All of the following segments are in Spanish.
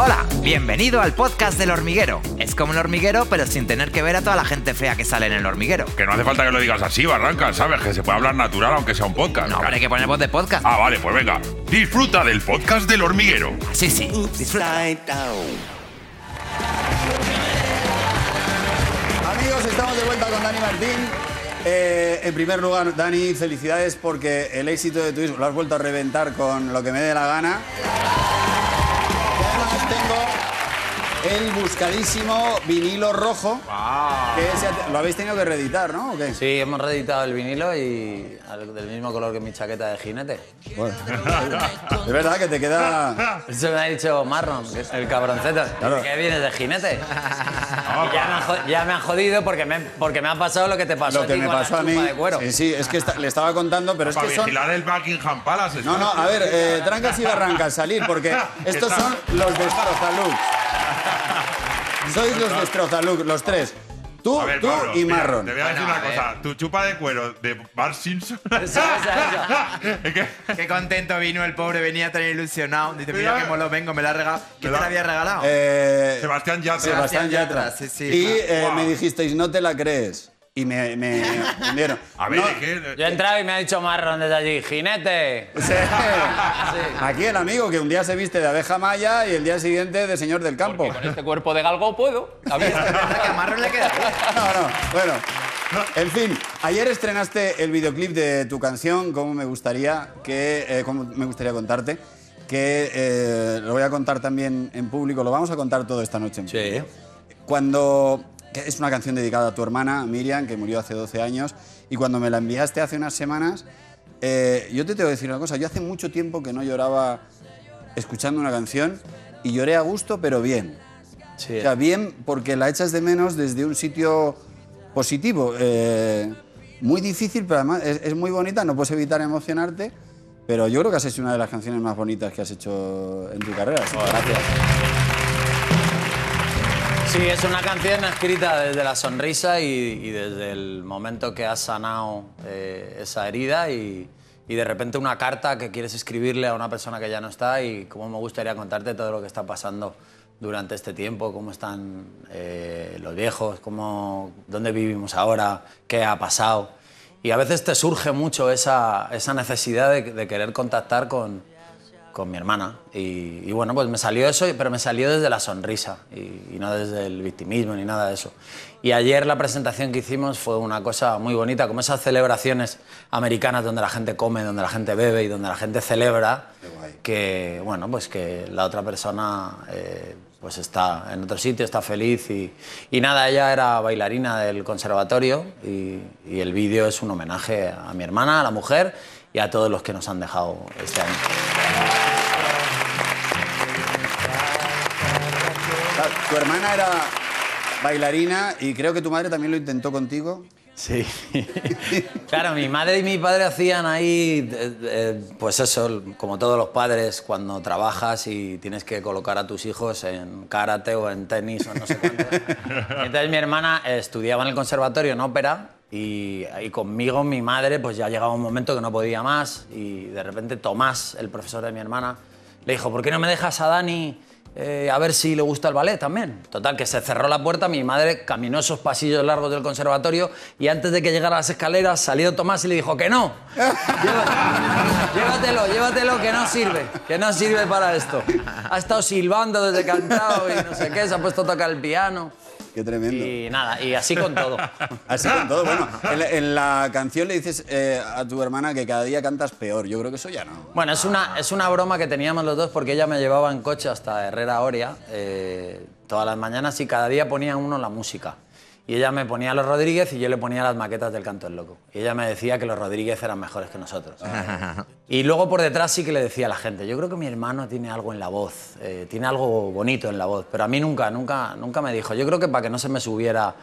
Hola, bienvenido al podcast del hormiguero. Es como el hormiguero, pero sin tener que ver a toda la gente fea que sale en el hormiguero. Que no hace falta que lo digas así, Barranca, ¿sabes? Que se puede hablar natural aunque sea un podcast. No, pero hay que poner voz de podcast. Ah, vale, pues venga. Disfruta del podcast del hormiguero. Sí, sí. Disfruta. Amigos, estamos de vuelta con Dani Martín. Eh, en primer lugar, Dani, felicidades porque el éxito de tu disco lo has vuelto a reventar con lo que me dé la gana. Y además tengo el buscadísimo vinilo rojo. que ese- lo habéis tenido que reeditar, ¿no? ¿O qué? Sí, hemos reeditado el vinilo y al- del mismo color que mi chaqueta de jinete. Bueno. es verdad que te queda... Eso me ha dicho que es el cabroncete. Claro. ¿Qué vienes de jinete? Y ya, me han, jo- ya me han jodido porque me, porque me ha pasado lo que te pasó Lo a que ti me con la pasó a mí. de cuero. Sí, sí, es que le estaba contando, pero es Para que son... vigilar el Buckingham Palace. No, no, a ver, eh, trancas y barrancas, salir, porque estos son los destrozalux. Sois los destrozalux, los tres. Tú, A ver, tú Pablo, y mira, Marron. Te voy a decir Bueno, una a cosa. Tu chupa de cuero de Bart Simpson. Eso, eso, eso. Es que- Qué contento vino el pobre, venía tan ilusionado. Dice, mira Mira. que molo vengo, me la ha regalado. ¿Quién te la había regalado? Eh, Sebastián Yatra. Sebastián Yatra, sí, sí. Y eh, Guau. me dijisteis, no te la crees. Y me, me, me dieron. A ver, No, ¿de qué? Yo he entrado y me ha dicho Marlon desde allí, jinete. sí. Aquí el amigo que un día se viste de abeja maya y el día siguiente de señor del campo. Con este cuerpo de galgo puedo. A verdad que a Marron le queda. No, no, bueno. En fin, ayer estrenaste el videoclip de tu canción, como me gustaría que, eh, como me gustaría contarte, que eh, lo voy a contar también en público, lo vamos a contar todo esta noche. en Sí. Cuando es una canción dedicada a tu hermana Miriam, que murió hace 12 años, y cuando me la enviaste hace unas semanas, eh, yo te tengo que decir una cosa, yo hace mucho tiempo que no lloraba escuchando una canción y lloré a gusto, pero bien. Sí. O sea, bien porque la echas de menos desde un sitio positivo. eh, muy difícil, pero además es, es muy bonita, no puedes evitar emocionarte. Pero yo creo que has hecho una de las canciones más bonitas que has hecho en tu carrera. así que gracias. Sí, es una canción escrita desde la sonrisa y, desde el momento que has sanado eh, esa herida y, de repente una carta que quieres escribirle a una persona que ya no está y cómo me gustaría contarte todo lo que está pasando durante este tiempo, cómo están eh, los viejos, cómo, dónde vivimos ahora, qué ha pasado. Y a veces te surge mucho esa, necesidad de querer contactar con, con mi hermana. Y, y bueno, pues me salió eso, pero me salió desde la sonrisa y, y no desde el victimismo ni nada de eso. Y ayer la presentación que hicimos fue una cosa muy bonita, como esas celebraciones americanas donde la gente come, donde la gente bebe y donde la gente celebra, que bueno, pues que la otra persona eh, pues está en otro sitio, está feliz y, y nada, ella era bailarina del conservatorio y, y el vídeo es un homenaje a mi hermana, a la mujer y a todos los que nos han dejado este año. Tu hermana era bailarina y creo que tu madre también lo intentó contigo. Sí. claro, mi madre y mi padre hacían ahí, eh, eh, pues eso, como todos los padres, cuando trabajas y tienes que colocar a tus hijos en karate o en tenis o no sé cuánto. Entonces mi hermana estudiaba en el conservatorio en ópera y, y conmigo mi madre pues ya llegaba un momento que no podía más y de repente Tomás, el profesor de mi hermana, le dijo, ¿por qué no me dejas a Dani eh, a ver si le gusta el ballet también. Total, que se cerró la puerta, mi madre caminó esos pasillos largos del conservatorio y antes de que llegara a las escaleras salió Tomás y le dijo que no. Lléva- llévatelo, llévatelo, que no sirve, que no sirve para esto. Ha estado silbando desde entrado y no sé qué, se ha puesto a tocar el piano. Qué tremendo. Y nada, y así con todo. Así con todo. Bueno, en la, en la canción le dices eh, a tu hermana que cada día cantas peor. Yo creo que eso ya no. Bueno, es una, es una broma que teníamos los dos porque ella me llevaba en coche hasta Herrera Oria eh, todas las mañanas y cada día ponía uno la música. Y ella me ponía los Rodríguez y yo le ponía las maquetas del Canto del Loco. Y ella me decía que los Rodríguez eran mejores que nosotros. Y luego por detrás sí que le decía a la gente, yo creo que mi hermano tiene algo en la voz, eh, tiene algo bonito en la voz, pero a mí nunca, nunca, nunca me dijo. Yo creo que para que no se me subiera,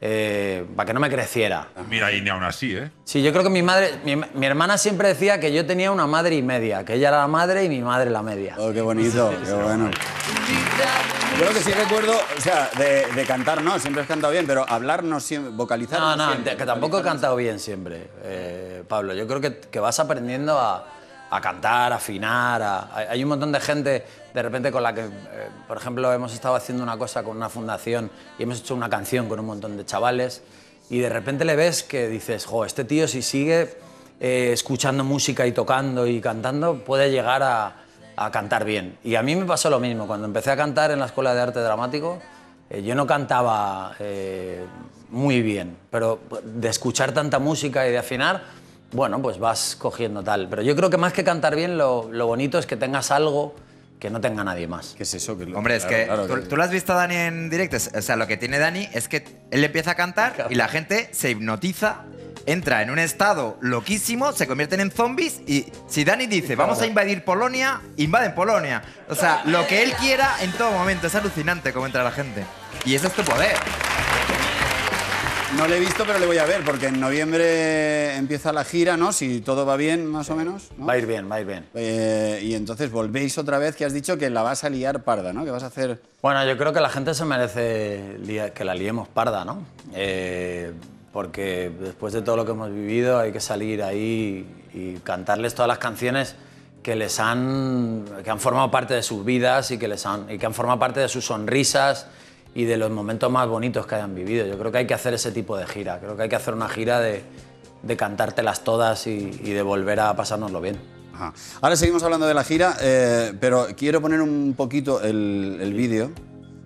eh, para que no me creciera. Mira, y ni aún así, ¿eh? Sí, yo creo que mi madre, mi, mi hermana siempre decía que yo tenía una madre y media, que ella era la madre y mi madre la media. Oh, qué bonito, qué bueno. Yo lo que sí recuerdo, o sea, de, de cantar no, siempre has cantado bien, pero hablar no siempre, vocalizar No, no, siempre. que tampoco he cantado bien siempre, eh, Pablo. Yo creo que, que vas aprendiendo a, a cantar, a afinar. hay- un montón de gente, de repente, con la que, eh, por ejemplo, hemos estado haciendo una cosa con una fundación y hemos hecho una canción con un montón de chavales y de repente le ves que dices, jo, este tío si sigue eh, escuchando música y tocando y cantando, puede llegar a, a cantar bien. Y a mí me pasó lo mismo. Cuando empecé a cantar en la Escuela de Arte Dramático, eh, yo no cantaba muy bien, pero de escuchar tanta música y de afinar, bueno, pues vas cogiendo tal. Pero yo creo que más que cantar bien, lo, lo bonito es que tengas algo que no tenga nadie más. ¿Qué es eso? Que lo- Hombre, es claro, que, claro, ¿tú, tú lo has visto a Dani en directo. O sea, lo que tiene Dani es que él empieza a cantar y la gente se hipnotiza, entra en un estado loquísimo, se convierten en zombies y si Dani dice, vamos a invadir Polonia, invaden Polonia. O sea, lo que él quiera en todo momento. Es alucinante cómo entra la gente. Y ese es tu poder. No le he visto, pero le voy a ver, porque en noviembre empieza la gira, ¿no? Si todo va bien, más o menos. ¿no? Va a ir bien, va a ir bien. Eh, y entonces volvéis otra vez, que has dicho que la vas a liar parda, ¿no? Que vas a hacer... Bueno, yo creo que la gente se merece que la liemos parda, ¿no? Eh, porque después de todo lo que hemos vivido hay que salir ahí y cantarles todas las canciones que les han, que han formado parte de sus vidas y que, les han, y que han formado parte de sus sonrisas y de los momentos más bonitos que hayan vivido. Yo creo que hay que hacer ese tipo de gira. Creo que hay que hacer una gira de, de cantártelas todas y, y de volver a pasárnoslo bien. Ajá. Ahora seguimos hablando de la gira, eh, pero quiero poner un poquito el, el vídeo,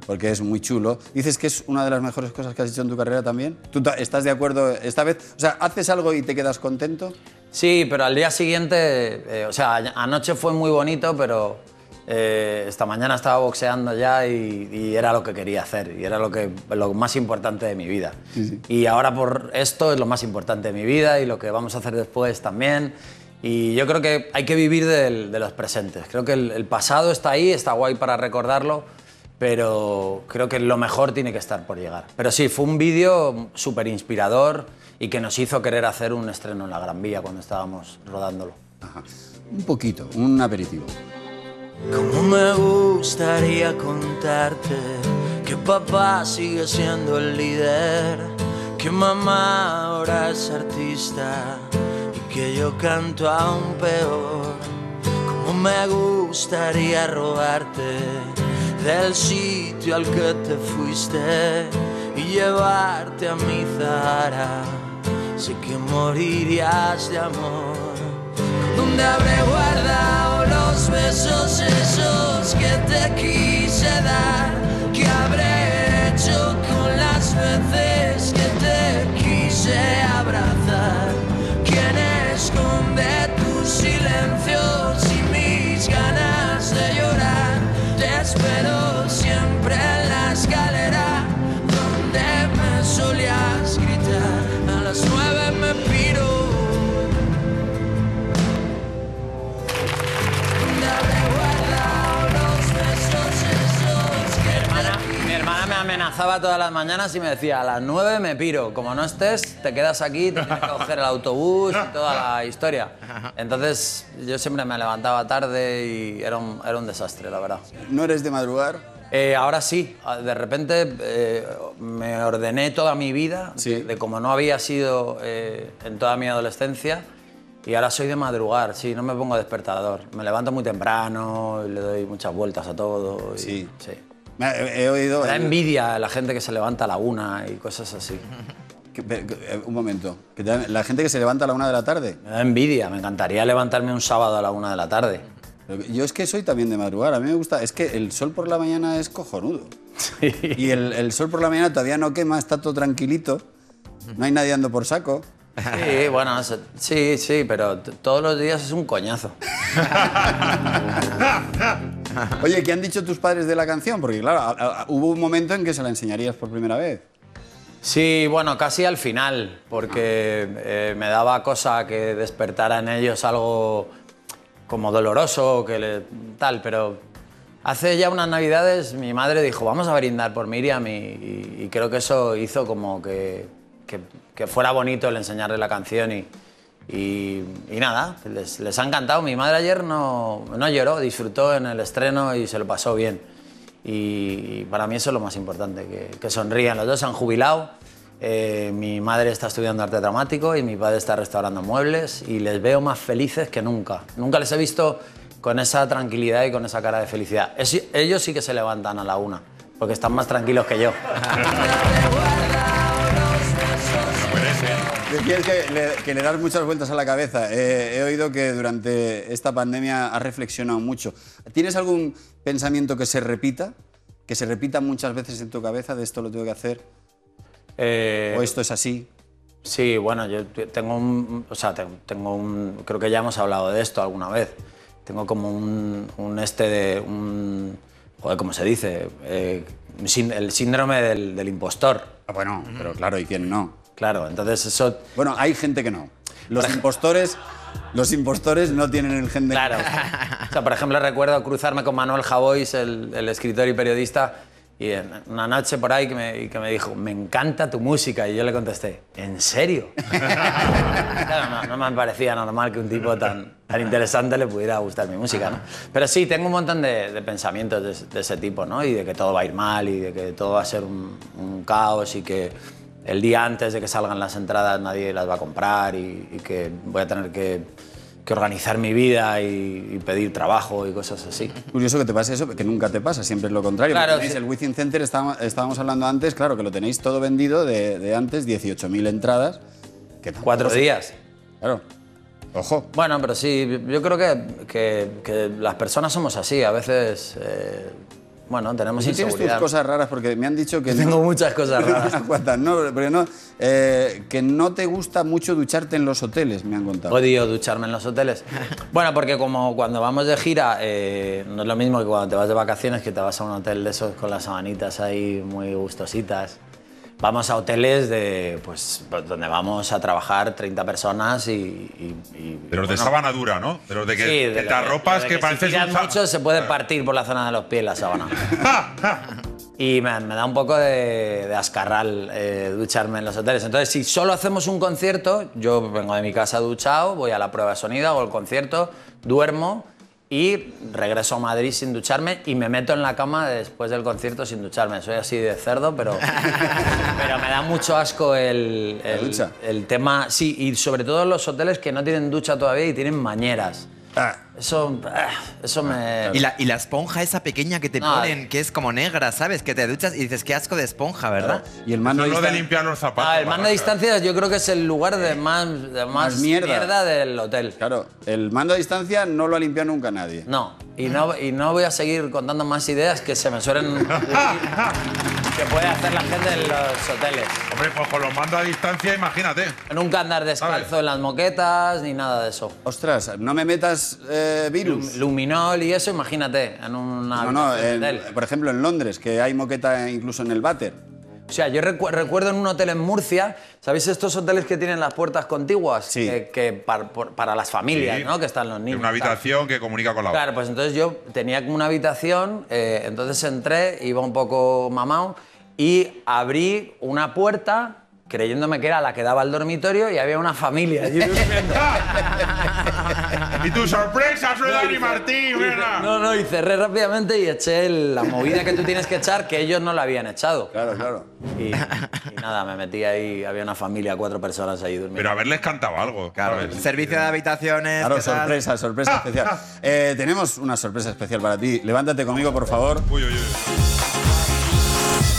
porque es muy chulo. Dices que es una de las mejores cosas que has hecho en tu carrera también. ¿Tú estás de acuerdo esta vez? O sea, ¿haces algo y te quedas contento? Sí, pero al día siguiente, eh, o sea, anoche fue muy bonito, pero eh, esta mañana estaba boxeando ya y, y era lo que quería hacer y era lo, que, lo más importante de mi vida. Y ahora por esto es lo más importante de mi vida y lo que vamos a hacer después también. Y yo creo que hay que vivir del- de los presentes. Creo que el, el pasado está ahí, está guay para recordarlo, pero creo que lo mejor tiene que estar por llegar. Pero sí, fue un vídeo súper inspirador y que nos hizo querer hacer un estreno en la Gran Vía cuando estábamos rodándolo. Ajá. Un poquito, un aperitivo. Como me gustaría contarte que papá sigue siendo el líder, que mamá ahora es artista y que yo canto aún peor. Como me gustaría robarte del sitio al que te fuiste y llevarte a mi Zara. Sé que morirías de amor. ¿Dónde habré guardado los besos esos que te quise dar? ¿Qué habré hecho con las veces que te quise abrazar? ¿Quién esconde tus silencios amenazaba todas las mañanas y me decía, a las 9 me piro, como no estés, te quedas aquí, te tienes que coger el autobús y toda la historia. Entonces yo siempre me levantaba tarde y era un, era un desastre, la verdad. ¿No eres de madrugar? Eh, ahora sí, de repente eh, me ordené toda mi vida, Sí. de, de como no había sido eh, en toda mi adolescencia, y ahora soy de madrugar, sí, no me pongo despertador. Me levanto muy temprano y le doy muchas vueltas a todo. y- Sí. sí. Me- He, he oído... Me da envidia la gente que se levanta a la una y cosas así. eh, un momento. La gente que se levanta a la una de la tarde. Me da envidia, me encantaría levantarme un sábado a la una de la tarde. Yo es que soy también de madrugar. A mí me gusta... Es que el sol por la mañana es cojonudo. Y el, el sol por la mañana todavía no quema, está todo tranquilito. No hay nadie ando por saco. Sí, bueno, sí, sí, pero todos los días es un coñazo. Oye, ¿qué han dicho tus padres de la canción? Porque claro, a- a- hubo un momento en que se la enseñarías por primera vez. Sí, bueno, casi al final, porque eh, me daba cosa que despertara en ellos algo como doloroso, que le, tal, pero hace ya unas navidades mi madre dijo, vamos a brindar por Miriam y, y- y creo que eso hizo como que, que- que fuera bonito el enseñarle la canción y, y- y nada, les, les ha encantado. Mi madre ayer no, no lloró, disfrutó en el estreno y se lo pasó bien. Y, y para mí eso es lo más importante, que, que sonrían. Los dos se han jubilado eh, mi madre está estudiando arte dramático y mi padre está restaurando muebles y les veo más felices que nunca. Nunca les he visto con esa tranquilidad y con esa cara de felicidad. Es- ellos sí que se levantan a la una, porque están más tranquilos que yo. Decías que le, que le das muchas vueltas a la cabeza. Eh, he oído que durante esta pandemia has reflexionado mucho. ¿Tienes algún pensamiento que se repita? Que se repita muchas veces en tu cabeza de esto lo tengo que hacer Eh, o esto es así. Sí, bueno, yo te- tengo un, o sea, te- tengo un, creo que ya hemos hablado de esto alguna vez. Tengo como un, un este de, un, joder, ¿cómo se dice? Eh, el síndrome del, del impostor. Ah, bueno, pero claro, ¿y quién no? Claro, entonces eso, Bueno, hay gente que no. Los impostores, los impostores no tienen el gen de... claro. O sea, por ejemplo, recuerdo cruzarme con Manuel Javois, el, el escritor y periodista, y una noche por ahí que me, y que me dijo, me encanta tu música. Y yo le contesté, ¿en serio? Claro, no, no me parecía normal que un tipo tan, tan interesante le pudiera gustar mi música, ¿no? Pero sí, tengo un montón de, de pensamientos de, de ese tipo, ¿no? Y de que todo va a ir mal y de que todo va a ser un, un caos y que el día antes de que salgan las entradas nadie las va a comprar y, y que voy a tener que, que organizar mi vida y, y pedir trabajo y cosas así. Curioso que te pase eso, que nunca te pasa, siempre es lo contrario. Claro, Tenéis sí. el Within Center, estábamos, estábamos hablando antes, claro, que lo tenéis todo vendido de, de antes, 18.000 entradas. Que Cuatro días. Claro. Ojo. Bueno, pero sí, yo creo que, que- que las personas somos así. A veces, eh, bueno, tenemos Tú tienes tus inseguridad. cosas raras porque me han dicho que... Tengo no- muchas cosas raras. Unas cuantas, no, porque no, eh, que no te gusta mucho ducharte en los hoteles, me han contado. Odio ducharme en los hoteles. Bueno, porque como cuando vamos de gira, eh, no es lo mismo que cuando te vas de vacaciones, que te vas a un hotel de esos con las sabanitas ahí muy gustositas. Vamos a hoteles de, pues, donde vamos a trabajar 30 personas y... y- y- De los de bueno, sábana dura, ¿no? De los de que sí, de que te arropas de que, si pareces tiras un sa- mucho se puede partir por la zona de los pies la sábana. Y me, me da un poco de, de ascarral eh, ducharme en los hoteles. Entonces, si solo hacemos un concierto, yo vengo de mi casa duchado, voy a la prueba de sonido, hago el concierto, duermo y regreso a Madrid sin ducharme y me meto en la cama después del concierto sin ducharme. Soy así de cerdo, pero, pero me da mucho asco el, el, ducha. el tema. Sí, y sobre todo en los hoteles que no tienen ducha todavía y tienen bañeras. Ah, Eso, ah, eso me... Y la, y la esponja esa pequeña que te No, ponen, que es como negra, ¿sabes? Que te duchas y dices, qué asco de esponja, ¿verdad? y el mando es lo de limpiar los zapatos. Ah, el mando a Barranca. distancia yo creo que es el lugar de más, de más, Más mierda. del hotel. Claro, el mando a distancia no lo ha limpiado nunca nadie. No, y no, y no voy a seguir contando más ideas que se me suelen que puede hacer la gente en los hoteles. Hombre, pues con los mandos a distancia, imagínate. Nunca andar descalzo en las moquetas ni nada de eso. Ostras, no me metas eh, virus. Luminol y eso, imagínate, en una No, no, en- por ejemplo en Londres, que hay moqueta incluso en el váter. O sea, yo recu- recuerdo en un hotel en Murcia, ¿sabéis estos hoteles que tienen las puertas contiguas? Sí. Que, que por- para las familias, Sí. ¿no? Que están los niños. En una tal. habitación que comunica con la otra. Claro, pues entonces yo tenía como una habitación, eh, entonces entré, iba un poco mamado y abrí una puerta creyéndome que era la que daba al dormitorio y había una familia allí durmiendo. Y tu sorpresa, soy Dani Martín, mira. No, no, y cerré rápidamente y eché el- la movida que tú tienes que echar que ellos no la habían echado. Claro, claro. Y, y nada, me metí ahí, había una familia, cuatro personas ahí durmiendo. Pero haberles cantado algo. Claro, ¿sabes? servicio de habitaciones. Claro, sorpresa, sorpresa especial. Eh, tenemos una sorpresa especial para ti. Levántate conmigo, por favor. Uy, uy, uy.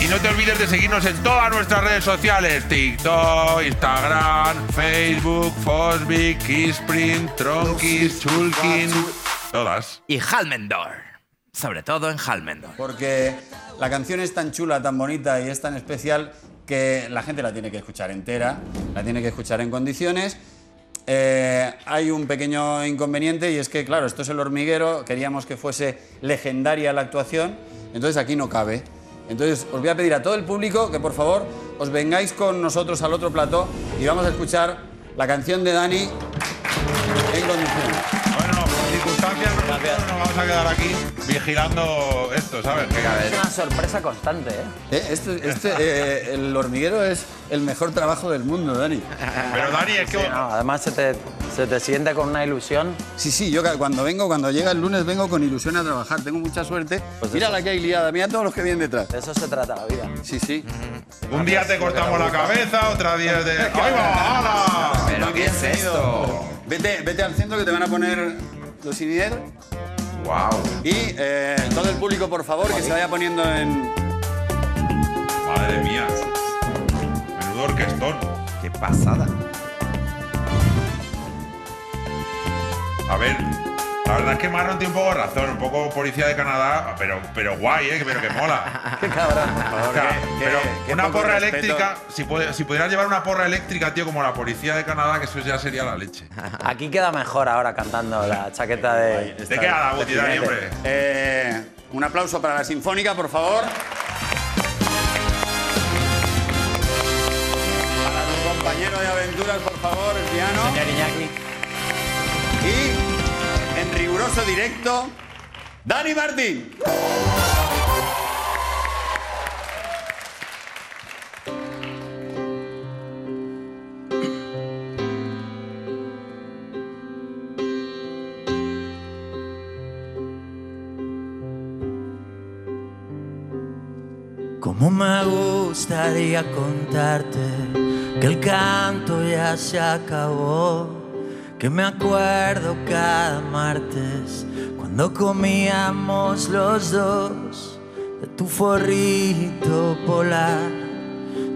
Y no te olvides de seguirnos en todas nuestras redes sociales: TikTok, Instagram, Facebook, Fosbic, Kissprint, Tronkis, Chulkin. Todas. Y Halmendor. Sobre todo en Halmendor. Porque la canción es tan chula, tan bonita y es tan especial que la gente la tiene que escuchar entera, la tiene que escuchar en condiciones. Eh, hay un pequeño inconveniente y es que, claro, esto es el hormiguero, queríamos que fuese legendaria la actuación, entonces aquí no cabe. Entonces os voy a pedir a todo el público que por favor os vengáis con nosotros al otro plató y vamos a escuchar la canción de Dani en condiciones. Gracias. Nos vamos a quedar aquí vigilando esto, ¿sabes? Que Es una sorpresa constante, ¿eh? Eh, este, este, eh, el hormiguero es el mejor trabajo del mundo, Dani. Pero Dani, es que... Sí, no, además se te, se te siente con una ilusión. Sí, sí, yo cuando vengo, cuando llega el lunes, vengo con ilusión a trabajar. Tengo mucha suerte. mira la que hay liada, mira todos los que vienen detrás. De eso se trata la vida. Sí, sí. Un día te cortamos la cabeza, otro día de... ¡Ahí va! ¡Hala! ¿Pero qué es esto? Vete, vete al centro que te van a poner los INIER. ¡Wow! Y eh, todo el público, por favor, que se vaya poniendo en... Madre mía. Menudo orquestón. ¡Qué pasada! A ver, la verdad es que Marlon tiene un poco de razón, un poco policía de Canadá, pero, pero guay, ¿eh? Pero que mola. Qué cabrón. O sea, qué- pero qué una porra respeto. eléctrica, si, puede- si pudieras llevar una porra eléctrica, tío, como la policía de Canadá, que eso ya sería la leche. Aquí queda mejor ahora cantando la chaqueta de. ¿De qué la Buti, Dani, hombre? Eh, un aplauso para la Sinfónica, por favor. Para tu compañero de aventuras, por favor, el piano. Señor Iñaki. Riguroso directo, Dani Martín. Cómo me gustaría contarte que el canto ya se acabó, que me acuerdo cada martes cuando comíamos los dos de tu forrito polar,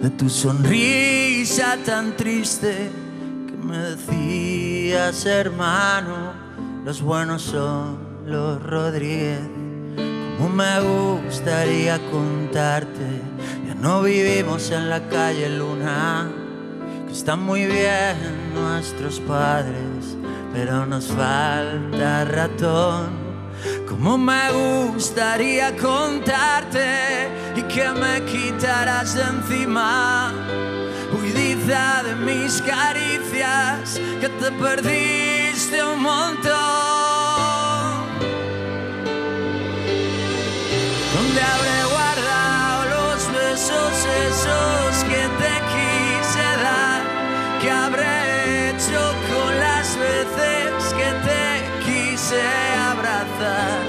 de tu sonrisa tan triste que me decías hermano, los buenos son los Rodríguez. Cómo me gustaría contarte, ya no vivimos en la calle Luna, están muy bien nuestros padres, pero nos falta ratón. Cómo me gustaría contarte y que me quitaras de encima, huidiza de mis caricias, que te perdiste un montón. ¿Dónde habré guardado los besos esos que te te quise abrazar?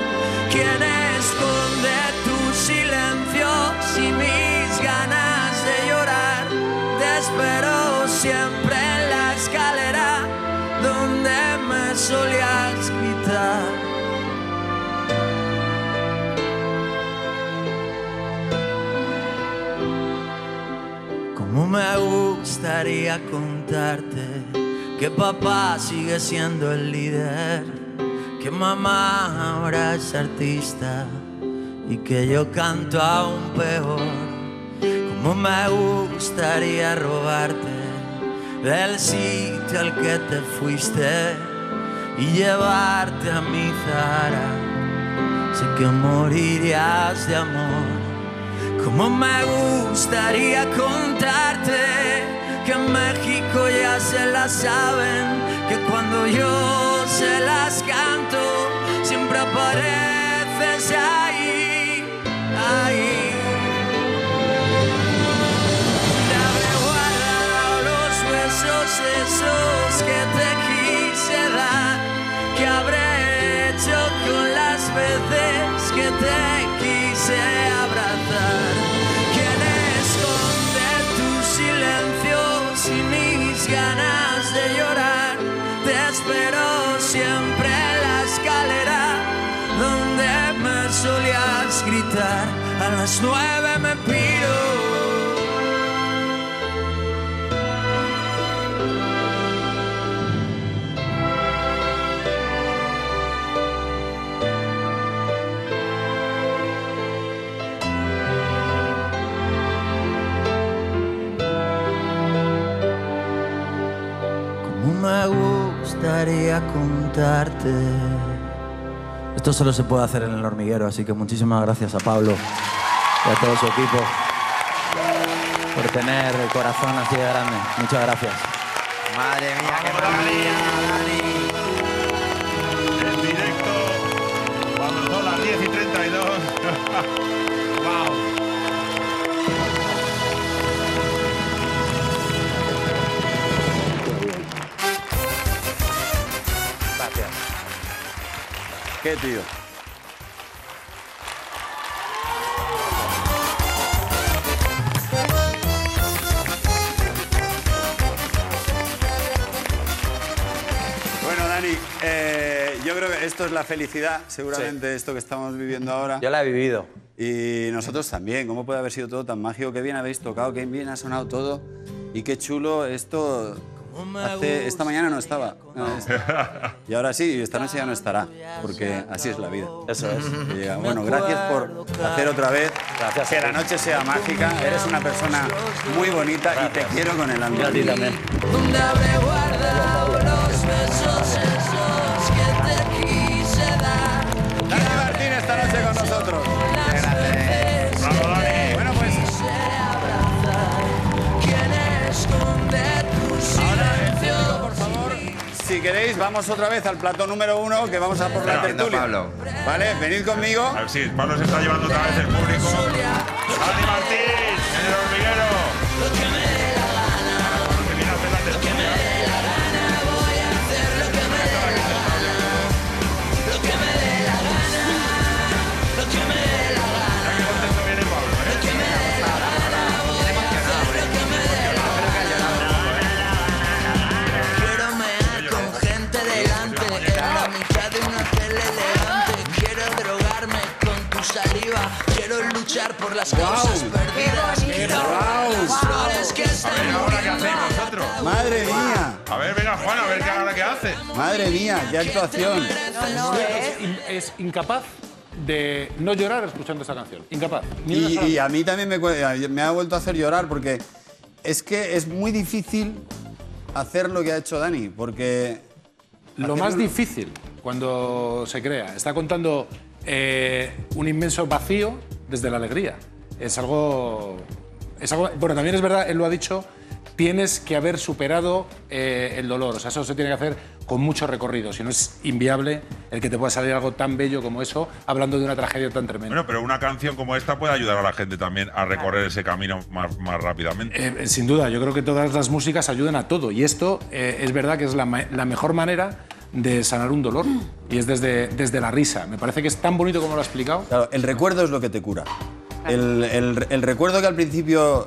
¿Quién esconde tus silencios y mis ganas de llorar? Te espero siempre en la escalera donde me solías gritar. Cómo me gustaría contarte que papá sigue siendo el líder, que mamá ahora es artista y que yo canto aún peor. Cómo me gustaría robarte del sitio al que te fuiste y llevarte a mi Zara. Sé que morirías de amor. Como me gustaría contarte que en México ya se las saben, que cuando yo se canto, siempre las nueve me piro. Cómo me gustaría contarte. Esto solo se puede hacer en el hormiguero, así que muchísimas gracias a Pablo y a todo su equipo por tener el corazón así de grande. Muchas gracias. Madre mía, qué maravilla, Dani. En directo, cuando son las 10 y 32. ¡Wow! Gracias. Qué tío. Yo creo que esto es la felicidad, seguramente, esto que estamos viviendo ahora. Yo la he vivido. Y nosotros también. ¿Cómo puede haber sido todo tan mágico? Qué bien habéis tocado, qué bien ha sonado todo. Y qué chulo esto. Hace, esta mañana no estaba. No, es- y ahora sí, y esta noche ya no estará. Porque así es la vida. Eso es. Y, eh, bueno, gracias por hacer otra vez Gracias que la noche sea mágica. Eres una persona muy bonita y te quiero con el Y alma. a ti también. Si queréis, vamos otra vez al plató número uno, que vamos a por la tertulia. Pablo. Vale, venid conmigo. A ver si Pablo se está llevando otra vez el público. ¡Dani Martín! Por las causas perdidas Quiero Guau. las flores que A ver, ¿ahora qué hacéis vosotros? Madre mía, A ver, venga, Juan, a ver qué ahora qué hace. madre mía, qué actuación. es, in- es incapaz de no llorar escuchando esa canción. Incapaz. Y, a mí también me ha vuelto a hacer llorar porque es que es muy difícil hacer lo que ha hecho Dani, porque Lo más difícil cuando se crea, está contando eh, un inmenso vacío desde la alegría. Es algo, es algo. Bueno, también es verdad, él lo ha dicho, tienes que haber superado eh, el dolor. O sea, eso se tiene que hacer con mucho recorrido. Si no es inviable el que te pueda salir algo tan bello como eso, hablando de una tragedia tan tremenda. Bueno, pero una canción como esta puede ayudar a la gente también a recorrer ese camino más, más rápidamente. Eh, sin duda, yo creo que todas las músicas ayudan a todo y esto eh, es verdad que es la, mejor manera de sanar un dolor y es desde, desde la risa. Me parece que es tan bonito como lo ha explicado. Claro, el recuerdo es lo que te cura. El, el- el recuerdo que al principio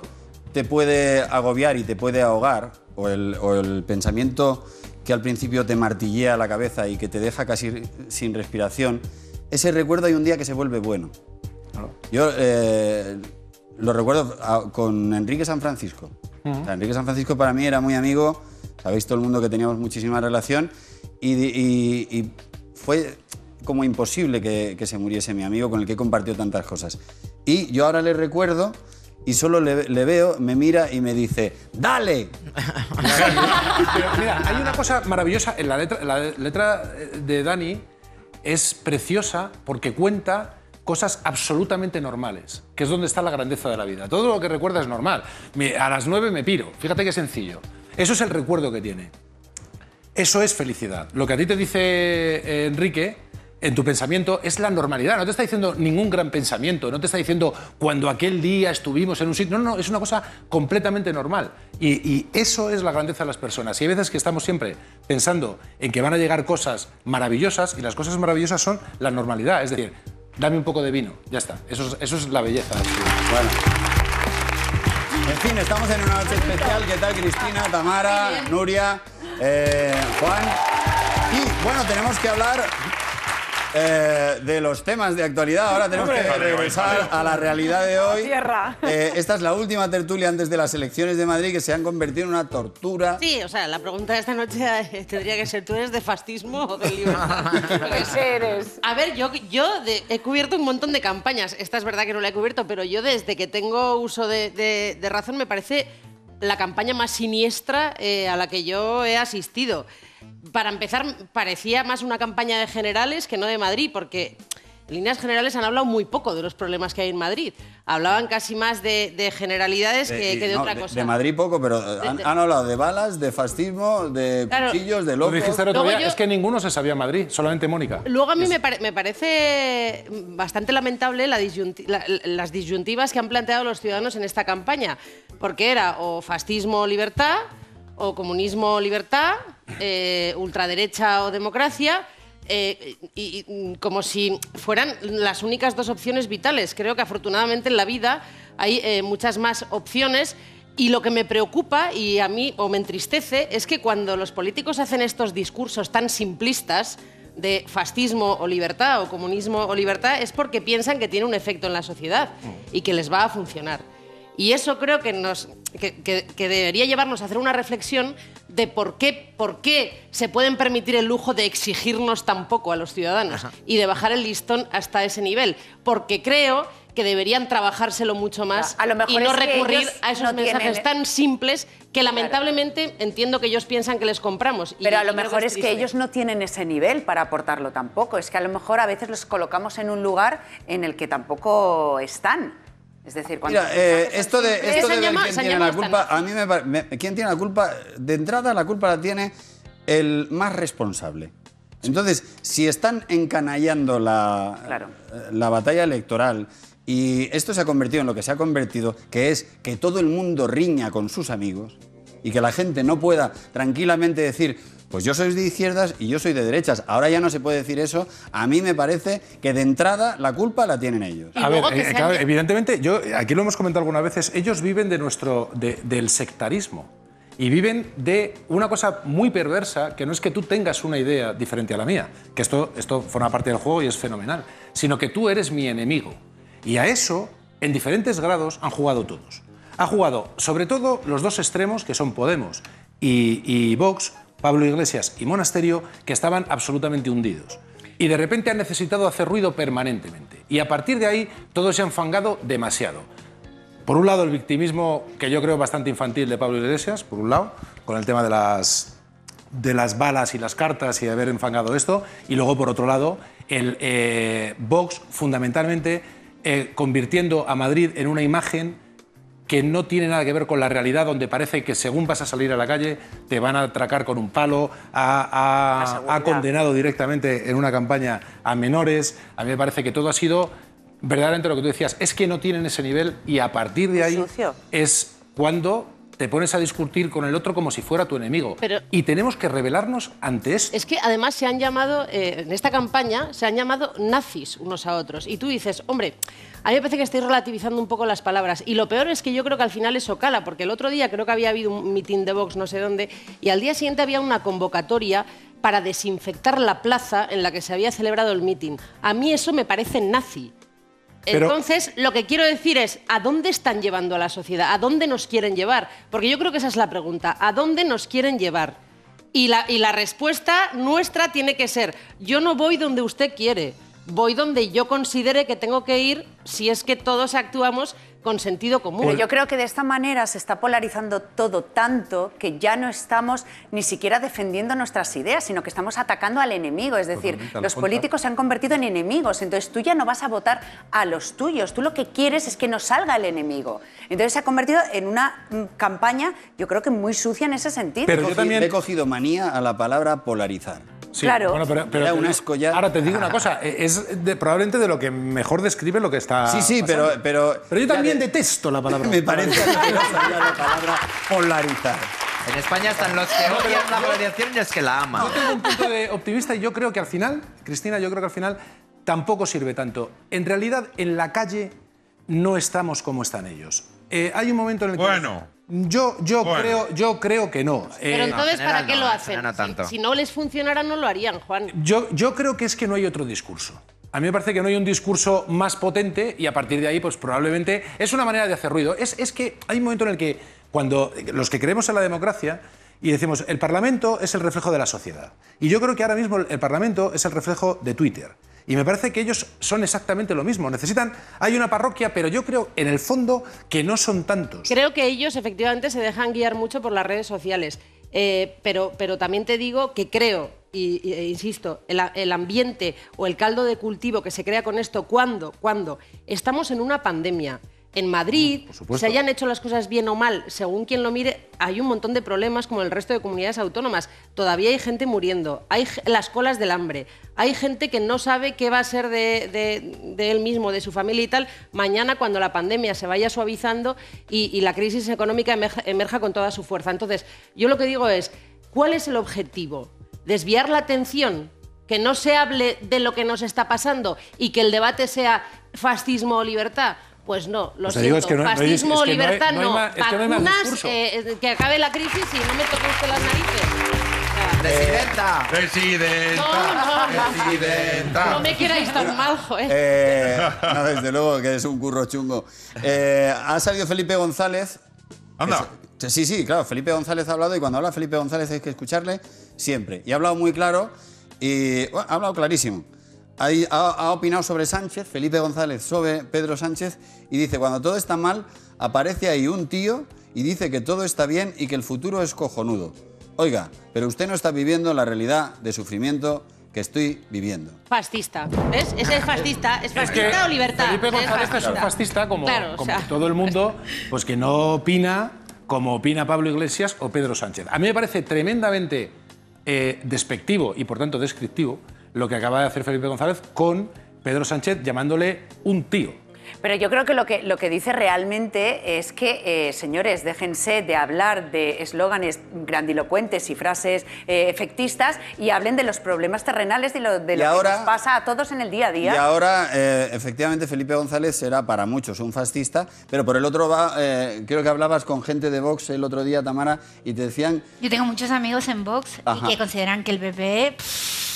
te puede agobiar y te puede ahogar, o el, o el pensamiento que al principio te martillea la cabeza y que te deja casi sin respiración, ese recuerdo hay un día que se vuelve bueno. Yo eh, lo recuerdo a- con Enrique San Francisco. O sea, Enrique San Francisco para mí era muy amigo, sabéis todo el mundo que teníamos muchísima relación y, y- y fue como imposible que, que se muriese mi amigo con el que he compartido tantas cosas. Y yo ahora le recuerdo y solo le, veo, me mira y me dice, ¡dale! Pero mira, hay una cosa maravillosa en la letra, la letra de Dani es preciosa porque cuenta cosas absolutamente normales, que es donde está la grandeza de la vida. Todo lo que recuerda es normal. A las nueve me piro. Fíjate qué sencillo. Eso es el recuerdo que tiene. Eso es felicidad. Lo que a ti te dice eh, Enrique en tu pensamiento es la normalidad. No te está diciendo ningún gran pensamiento, no te está diciendo cuando aquel día estuvimos en un sitio. No, no, es una cosa completamente normal. Y, y eso es la grandeza de las personas. Y hay veces que estamos siempre pensando en que van a llegar cosas maravillosas y las cosas maravillosas son la normalidad. Es decir, dame un poco de vino, ya está. Eso es, eso es la belleza. Bueno. En fin, estamos en una noche especial. ¿Qué tal, Cristina, Tamara, Nuria, eh, Juan? Y bueno, tenemos que hablar eh, de los temas de actualidad. Ahora tenemos que regresar a la realidad de hoy. Tierra. Eh, esta es la última tertulia antes de las elecciones de Madrid que se han convertido en una tortura. Sí, o sea, la pregunta de esta noche eh, tendría que ser, ¿tú eres de fascismo o de libertad? Ese eres. A ver, yo, yo de- he cubierto un montón de campañas. Esta es verdad que no la he cubierto, pero yo desde que tengo uso de, de- de razón me parece la campaña más siniestra eh, a la que yo he asistido. Para empezar, parecía más una campaña de generales que no de Madrid, porque en líneas generales han hablado muy poco de los problemas que hay en Madrid. Hablaban casi más de, de generalidades que, y que de no, otra cosa. De Madrid poco, pero han, de- han hablado de balas, de fascismo, de Claro. cuchillos, de Lo locos. dijiste el otro día, yo- es que ninguno se sabía en Madrid, solamente Mónica. Luego a mí me, pare- me parece bastante lamentable la disyunti- la- las disyuntivas que han planteado los ciudadanos en esta campaña, porque era o fascismo o libertad, o comunismo o libertad, eh, ultraderecha o democracia. eh, y, como si fueran las únicas dos opciones vitales. Creo que afortunadamente en la vida hay eh, muchas más opciones y lo que me preocupa y a mí o me entristece es que cuando los políticos hacen estos discursos tan simplistas de fascismo o libertad o comunismo o libertad es porque piensan que tiene un efecto en la sociedad y que les va a funcionar. Y eso creo que, nos, que, que- que debería llevarnos a hacer una reflexión de por qué, por qué se pueden permitir el lujo de exigirnos tan poco a los ciudadanos y de bajar el listón hasta ese nivel. Porque creo que deberían trabajárselo mucho más A lo mejor y no recurrir a esos no mensajes tienen- tan simples que lamentablemente entiendo que ellos piensan que les compramos. y- Pero a lo mejor es que ellos no tienen ese nivel para aportarlo tampoco. Es que a lo mejor a veces los colocamos en un lugar en el que tampoco están. Es decir, cuando... Mira, eh, esto de, esto de ver quién tiene la culpa, a mí me, me- ¿Quién tiene la culpa? De entrada, la culpa la tiene el más responsable. Entonces, si están encanallando la, Claro. la batalla electoral y esto se ha convertido en lo que se ha convertido, que es que todo el mundo riña con sus amigos y que la gente no pueda tranquilamente decir, pues yo soy de izquierdas y yo soy de derechas. Ahora ya no se puede decir eso. A mí me parece que de entrada la culpa la tienen ellos. A ver, eh, sean- claro, evidentemente, yo aquí lo hemos comentado algunas veces, ellos viven de nuestro, de- del sectarismo. Y viven de una cosa muy perversa, que no es que tú tengas una idea diferente a la mía, que esto, esto forma parte del juego y es fenomenal, sino que tú eres mi enemigo. Y a eso, en diferentes grados, han jugado todos. Ha jugado, sobre todo, los dos extremos, que son Podemos y, y Vox, Pablo Iglesias y Monasterio, que estaban absolutamente hundidos. Y de repente han necesitado hacer ruido permanentemente. Y a partir de ahí, todos se han fangado demasiado. Por un lado, el victimismo, que yo creo bastante infantil de Pablo Iglesias, por un lado, con el tema de las, de las balas y las cartas y de haber enfangado esto. Y luego, por otro lado, el eh, Vox, fundamentalmente, eh, convirtiendo a Madrid en una imagen que no tiene nada que ver con la realidad, donde parece que según vas a salir a la calle te van a atracar con un palo, ha, condenado directamente en una campaña a menores. A mí me parece que todo ha sido verdaderamente lo que tú decías, es que no tienen ese nivel y a partir de ahí es cuando te pones a discutir con el otro como si fuera tu enemigo. Pero- y tenemos que rebelarnos ante esto. Es que además se han llamado, eh, en esta campaña, se han llamado nazis unos a otros. Y tú dices, hombre, a mí me parece que estáis relativizando un poco las palabras. Y lo peor es que yo creo que al final eso cala, porque el otro día creo que había habido un mitin de Vox no sé dónde, y al día siguiente había una convocatoria para desinfectar la plaza en la que se había celebrado el mitin. A mí eso me parece nazi. Entonces, lo que quiero decir es, ¿a dónde están llevando a la sociedad? ¿A dónde nos quieren llevar? Porque yo creo que esa es la pregunta. ¿A dónde nos quieren llevar? Y la, y la respuesta nuestra tiene que ser, yo no voy donde usted quiere, voy donde yo considere que tengo que ir si es que todos actuamos con sentido común. Pero yo creo que de esta manera se está polarizando todo tanto que ya no estamos ni siquiera defendiendo nuestras ideas, sino que estamos atacando al enemigo. Es decir, Totalmente, los políticos se han convertido en enemigos. Entonces tú ya no vas a votar a los tuyos. Tú lo que quieres es que no salga el enemigo. Entonces se ha convertido en una mm, campaña, yo creo que muy sucia en ese sentido. Pero yo también- he cogido manía a la palabra polarizar. Sí, Claro. bueno, pero, pero- Era un asco ya. Ahora te digo una cosa, eh, es de- probablemente de lo que mejor describe lo que está. Sí, sí, pasando. pero- pero- Pero yo también de- detesto la palabra. Me parece ya la palabra polarizar. En España están los que odian la polarización y los que la aman. Yo tengo un punto de optimista y yo creo que al final, Cristina, yo creo que al final tampoco sirve tanto. En realidad, en la calle no estamos como están ellos. Eh, hay un momento en el que. Bueno. Yo, yo, Bueno. creo, yo creo que no. Pero Eh, entonces, ¿para qué no, lo en hacen? general no tanto. Si, si no les funcionara, no lo harían, Juan. Yo, yo creo que es que no hay otro discurso. A mí me parece que no hay un discurso más potente y a partir de ahí, pues probablemente es una manera de hacer ruido. Es, es que hay un momento en el que cuando los que creemos en la democracia y decimos el Parlamento es el reflejo de la sociedad. Y yo creo que ahora mismo el Parlamento es el reflejo de Twitter. Y me parece que ellos son exactamente lo mismo. Necesitan, hay una parroquia, pero yo creo en el fondo que no son tantos. Creo que ellos efectivamente se dejan guiar mucho por las redes sociales. Eh, pero, pero también te digo que creo y, e insisto, el, el ambiente o el caldo de cultivo que se crea con esto, ¿cuándo? Cuando estamos en una pandemia. En Madrid, se hayan hecho las cosas bien o mal, según quien lo mire, hay un montón de problemas como el resto de comunidades autónomas. Todavía hay gente muriendo, hay las colas del hambre, hay gente que no sabe qué va a ser de, de- de él mismo, de su familia y tal, mañana cuando la pandemia se vaya suavizando y, y la crisis económica emerja, emerja con toda su fuerza. Entonces, yo lo que digo es, ¿cuál es el objetivo? ¿Desviar la atención? ¿Que no se hable de lo que nos está pasando y que el debate sea fascismo o libertad? Pues no, lo Pues te siento. digo, es que no- fascismo es o que libertad no hay Vacunas, eh, que acabe la crisis y no me toque usted las narices. Presidenta. Presidenta. No, no, no. Presidenta. No me queráis tan mal, joder. Eh, no, desde luego que es un curro chungo. Eh, ha salido Felipe González. Anda. Sí, sí, claro, Felipe González ha hablado y cuando habla Felipe González hay que escucarle siempre. Y ha hablado muy claro y bueno, ha hablado clarísimo. Ahí ha, ha opinado sobre Sánchez, Felipe González sobre Pedro Sánchez y dice, cuando todo está mal, aparece ahí un tío y dice que todo está bien y que el futuro es cojonudo. Oiga, pero usted no está viviendo la realidad de sufrimiento que estoy viviendo. Fascista. ¿Ves? Ese es fascista. ¿Es Es fascista que o libertad? Felipe Es González es un fascista como, Claro, o como sea. todo el mundo, pues que no opina como opina Pablo Iglesias o Pedro Sánchez. A mí me parece tremendamente eh, despectivo y por tanto descriptivo lo que acaba de hacer Felipe González con Pedro Sánchez llamándole un tío. Pero yo creo que lo que, lo que dice realmente es que, eh, señores, déjense de hablar de eslóganes grandilocuentes y frases eh, efectistas y hablen de los problemas terrenales, de lo, de lo ahora- que nos pasa a todos en el día a día. Y ahora, eh, efectivamente, Felipe González será para muchos un fascista, pero por el otro va, eh, creo que hablabas con gente de Vox el otro día, Tamara, y te decían, Yo tengo muchos amigos en Vox Ajá. y que consideran que el PP pff,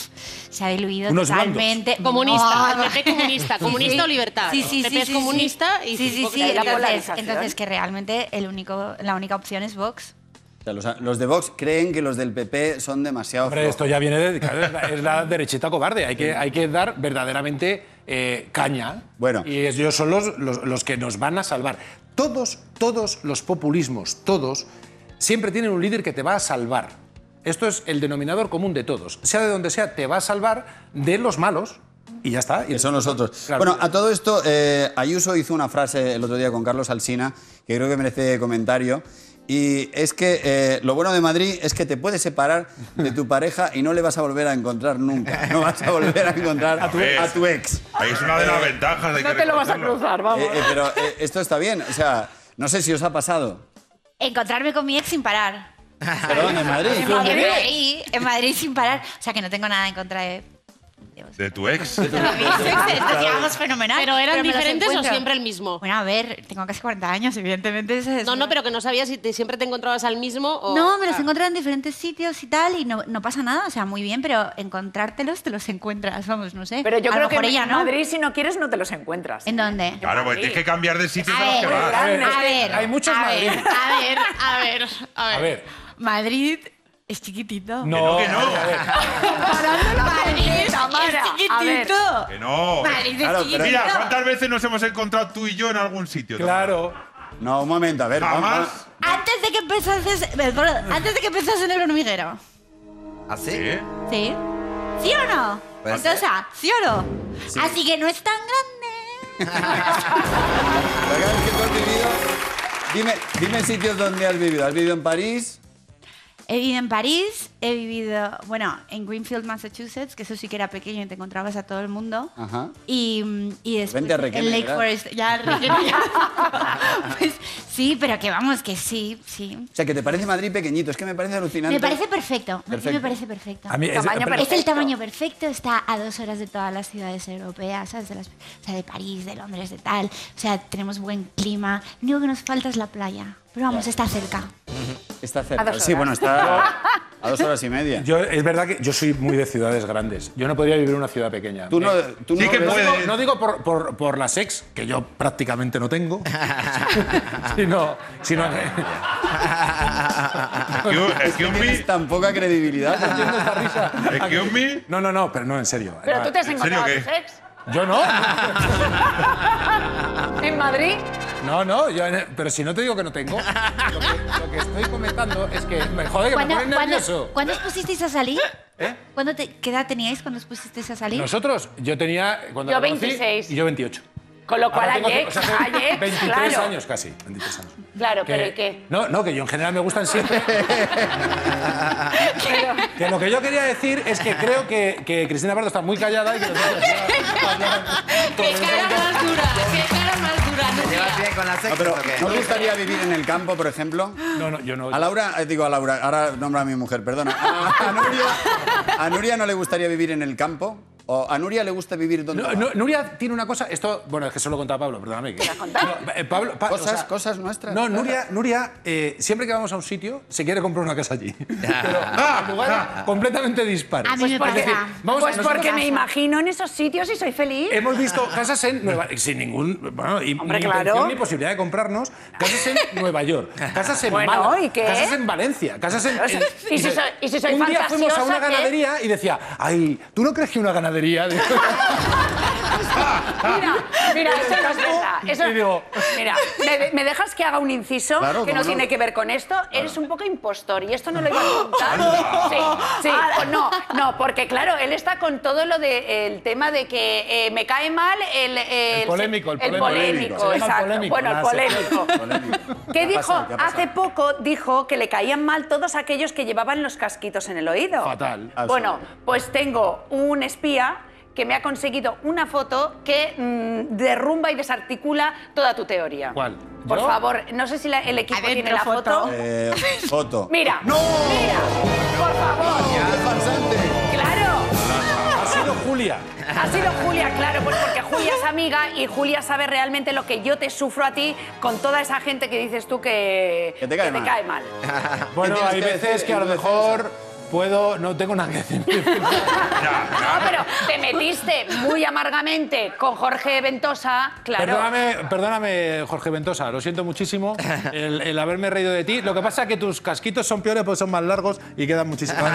se ha diluido Unos totalmente. Comunista, No. el PP comunista, comunista sí. o libertad. Sí, sí, El PP sí, es comunista sí. y sí, sí, Vox sí. Entonces, entonces que realmente el único, la única opción es Vox. o sea, los, los de Vox creen que los del PP son demasiado Hombre, flojos. esto ya viene de... claro, es la- es la derechita cobarde. Hay que, hay que dar verdaderamente eh, caña. Bueno. Y ellos son los, los, los que nos van a salvar. Todos, todos los populismos, todos, siempre tienen un líder que te va a salvar. Esto es el denominador común de todos. Sea de donde sea, te va a salvar de los malos y ya está. Y Que son nosotros. Claro. Bueno, a todo esto, eh, Ayuso hizo una frase el otro día con Carlos Alsina que creo que merece comentario. Y es que eh, lo bueno de Madrid es que te puedes separar de tu pareja y no le vas a volver a encontrar nunca. No vas a volver a encontrar a tu, a tu ex. Ahí es una de las ventajas de que reconocerlo. vamos. Eh, eh, pero eh, esto está bien. O sea, no sé si os ha pasado. Encontrarme con mi ex sin parar. Perdón, en Madrid. En Madrid, en Madrid sin parar. O sea que no tengo nada en contra de... De tu ex. de llevamos fenomenal. ¿Pero eran diferentes o siempre el mismo? Bueno, a ver, tengo casi 40 años, evidentemente. es- No, no, pero que no sabías si te- siempre te encontrabas al mismo o... No, me los Ah. he encontrado en diferentes sitios y tal, y no, no pasa nada, o sea, muy bien, pero encontrártelos te los encuentras, vamos, no sé. Pero yo A creo lo que mejor en ella no. Madrid, si no quieres, no te los encuentras. ¿En dónde? Claro, pues tienes que cambiar de sitio A los que vas. A ver, a hay muchos a Madrid. ver, a ver, a ver, a ver. A ver. Madrid es chiquitito. No, que no. Madrid es chiquitito. Que no. Madrid es Claro, pero- chiquitito. Mira, ¿cuántas veces nos hemos encontrado tú y yo en algún sitio? Claro. No, un momento, a ver. vamos- Jamás. Antes de que empezases, eh, perdón, antes de que empezases en el hormiguero. ¿Así? ¿Sí? ¿Sí? ¿Sí o no? Puede Entonces, ser. ¿sí o no? Así que no es tan grande. Vez que tú has vivido, dime, dime sitios donde has vivido. ¿Has vivido en París? He vivido en París, he vivido, bueno, en Greenfield, Massachusetts, que eso sí que era pequeño y te encontrabas a todo el mundo. Ajá. Y, y después Vente a en Lake ¿verdad? Forest, ya, ya. pues sí, pero que vamos, que sí, sí. O sea, que te parece Madrid pequeñito. Es que me parece alucinante. Me parece perfecto, Madrid Perfecto. me parece perfecto. A mí es- Tamaño pero- Es el perfecto. tamaño perfecto, está a dos horas de todas las ciudades europeas, ¿sabes? De, las- o sea, de París, de Londres, de tal. O sea, tenemos buen clima. Lo único que nos falta es la playa. Pero vamos, está cerca. Está cerca. A dos Sí, bueno, está a dos horas y media. Yo, es verdad que yo soy muy de ciudades grandes. Yo no podría vivir en una ciudad pequeña. Tú no, Me- tú Sí no que ves- No digo, puedes. no digo por, por, por las ex, que yo prácticamente no tengo, sino, sino Excuse me. Tan poca credibilidad. Excuse me. No, no, no, pero no, en serio. Pero tú te has ¿En serio encontrado a qué? tus ex. Yo no. En Madrid. No, no, yo, pero si no te digo que no tengo. Lo que, lo que estoy comentando es que me jode que me ¿Cuándo, pones cuándo- nervioso. cuándo os pusisteis a salir? ¿Eh? ¿Cuándo te, ¿Qué edad teníais cuando os pusisteis a salir? Nosotros, yo tenía. Cuando Yo la conocí, 26. Y yo 28. Con lo cual, Ahora ayer, o sea, tengo ayer, 23 claro. años casi. 23 años. Claro, Que- pero ¿y qué? No, no, que yo en general me gustan siempre. que lo que yo quería decir es que creo que, que Cristina Pardo está muy callada y que ¡Qué cara más dura! ¡Qué cara más dura! ¿Te llevas bien con las No, pero? ¿no te gustaría vivir en el campo, por ejemplo? No, no, yo no. A Laura, eh, digo a Laura, ahora nombra a mi mujer, perdona. A, a Nuria, ¿A Nuria no le gustaría vivir en el campo? ¿O a Nuria le gusta vivir donde No, no, Nuria tiene una cosa, esto, bueno, es que solo contaba Pablo, perdóname. Que, No, eh, Pablo, Pa- Cosas, o sea, cosas nuestras. No, Nuria, Nuria eh, siempre que vamos a un sitio, se quiere comprar una casa allí. Pero en lugar completamente dispar. A mí me Es pasa. decir, vamos, Pues nosotros porque me casa. imagino en esos sitios y soy feliz. Hemos visto casas en Nueva sin ningún bueno, y, Hombre, ni claro. ni posibilidad de comprarnos, casas en Nueva York, casas en Bueno, Málaga, ¿y qué? casas en Valencia, casas en, en- ¿y si soy- y si soy Un día fuimos a una qué? ganadería y decía, "Ay, ¿tú no crees que una ganadería de- Mira, mira, eso no es verdad. Eso- digo- mira, ¿me, me dejas que haga un inciso Claro, que cómo no, no. tiene que ver con esto? Eres un poco impostor y esto no lo iba a contar. Sí, sí, pues no, no, porque claro, él está con todo lo del tema de que eh, me cae mal el... El polémico, el el polémico. polémico, Se llama el exacto. polémico. Bueno, el Ah, sí. polémico. Polémico. ¿Qué ha dijo? pasado? ¿Qué ha pasado? Hace poco dijo que le caían mal todos aquellos que llevaban los casquitos en el oído. Fatal. Bueno, pues tengo un espía que me ha conseguido una foto que mm, derrumba y desarticula toda tu teoría. ¿Cuál? Por ¿Yo? favor, no sé si la- el equipo Adentro tiene la foto. foto. Eh, foto. Mira, ¡No! mira, por favor. ¡Qué farsante! Claro. Ha sido Julia. Ha sido Julia, claro, pues porque Julia es amiga y Julia sabe realmente lo que yo te sufro a ti con toda esa gente que dices tú que, Que te cae mal. mal. Bueno, tienes hay que veces decir que a lo mejor puedo, no tengo nada que decir. No, pero te metiste muy amargamente con Jorge Ventosa, claro. Perdóname, perdóname, Jorge Ventosa, lo siento muchísimo el, el haberme reído de ti. Lo que pasa es que tus casquitos son peores porque son más largos y quedan muchísimo.